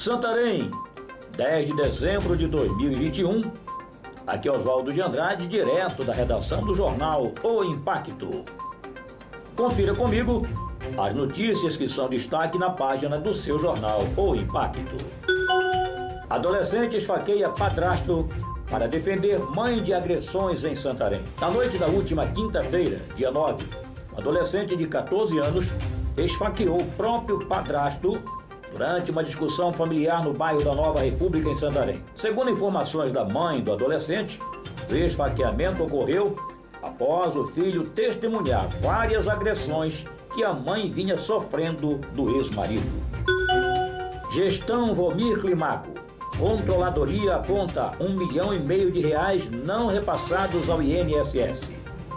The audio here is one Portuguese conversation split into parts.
Santarém, 10 de dezembro de 2021. Aqui é Oswaldo de Andrade, direto da redação do jornal O Impacto. Confira comigo as notícias que são destaque na página do seu jornal O Impacto. Adolescente esfaqueia padrasto para defender mãe de agressões em Santarém. Na noite da última quinta-feira, dia 9, um adolescente de 14 anos esfaqueou o próprio padrasto durante uma discussão familiar no bairro da Nova República, em Santarém. Segundo informações da mãe do adolescente, o esfaqueamento ocorreu após o filho testemunhar várias agressões que a mãe vinha sofrendo do ex-marido. Gestão Vomir Climaco. Controladoria aponta um milhão e meio de reais não repassados ao INSS.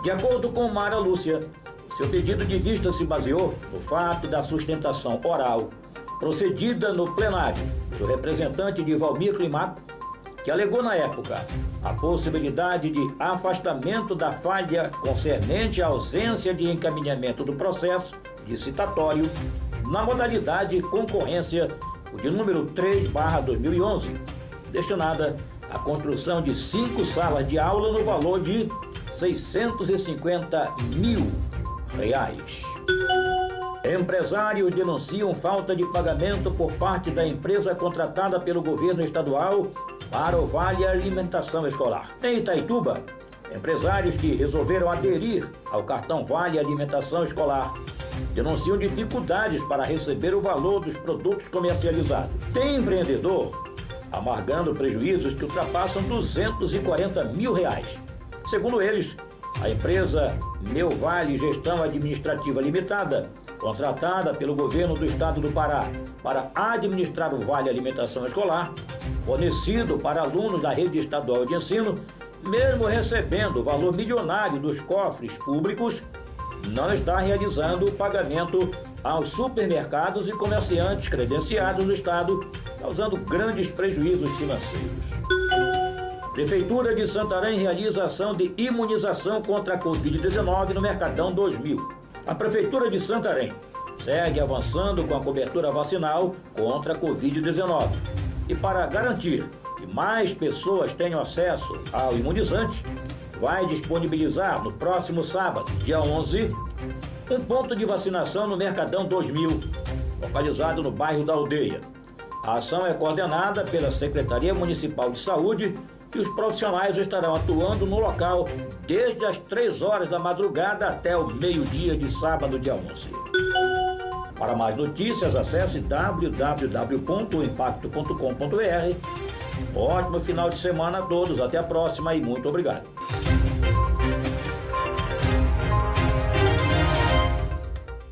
De acordo com Mara Lúcia, seu pedido de vista se baseou no fato da sustentação oral procedida no plenário do representante de Valmir Climaco, que alegou na época a possibilidade de afastamento da falha concernente à ausência de encaminhamento do processo licitatório na modalidade concorrência de número 3/2011, destinada à construção de cinco salas de aula no valor de 650 mil reais. Empresários denunciam falta de pagamento por parte da empresa contratada pelo governo estadual para o Vale Alimentação Escolar. Em Itaituba, empresários que resolveram aderir ao cartão Vale Alimentação Escolar denunciam dificuldades para receber o valor dos produtos comercializados. Tem empreendedor amargando prejuízos que ultrapassam 240 mil reais. Segundo eles, a empresa Meu Vale Gestão Administrativa Limitada contratada pelo governo do estado do Pará para administrar o Vale Alimentação Escolar, fornecido para alunos da rede estadual de ensino, mesmo recebendo o valor milionário dos cofres públicos, não está realizando o pagamento aos supermercados e comerciantes credenciados no estado, causando grandes prejuízos financeiros. Prefeitura de Santarém realiza ação de imunização contra a Covid-19 no Mercadão 2000 a Prefeitura de Santarém segue avançando com a cobertura vacinal contra a Covid-19. E para garantir que mais pessoas tenham acesso ao imunizante, vai disponibilizar no próximo sábado, dia 11, um ponto de vacinação no Mercadão 2000, localizado no bairro da Aldeia. A ação é coordenada pela Secretaria Municipal de Saúde e os profissionais estarão atuando no local desde as 3 horas da madrugada até o meio-dia de sábado, dia 11. Para mais notícias, acesse www.impacto.com.br. Ótimo final de semana a todos, até a próxima e muito obrigado.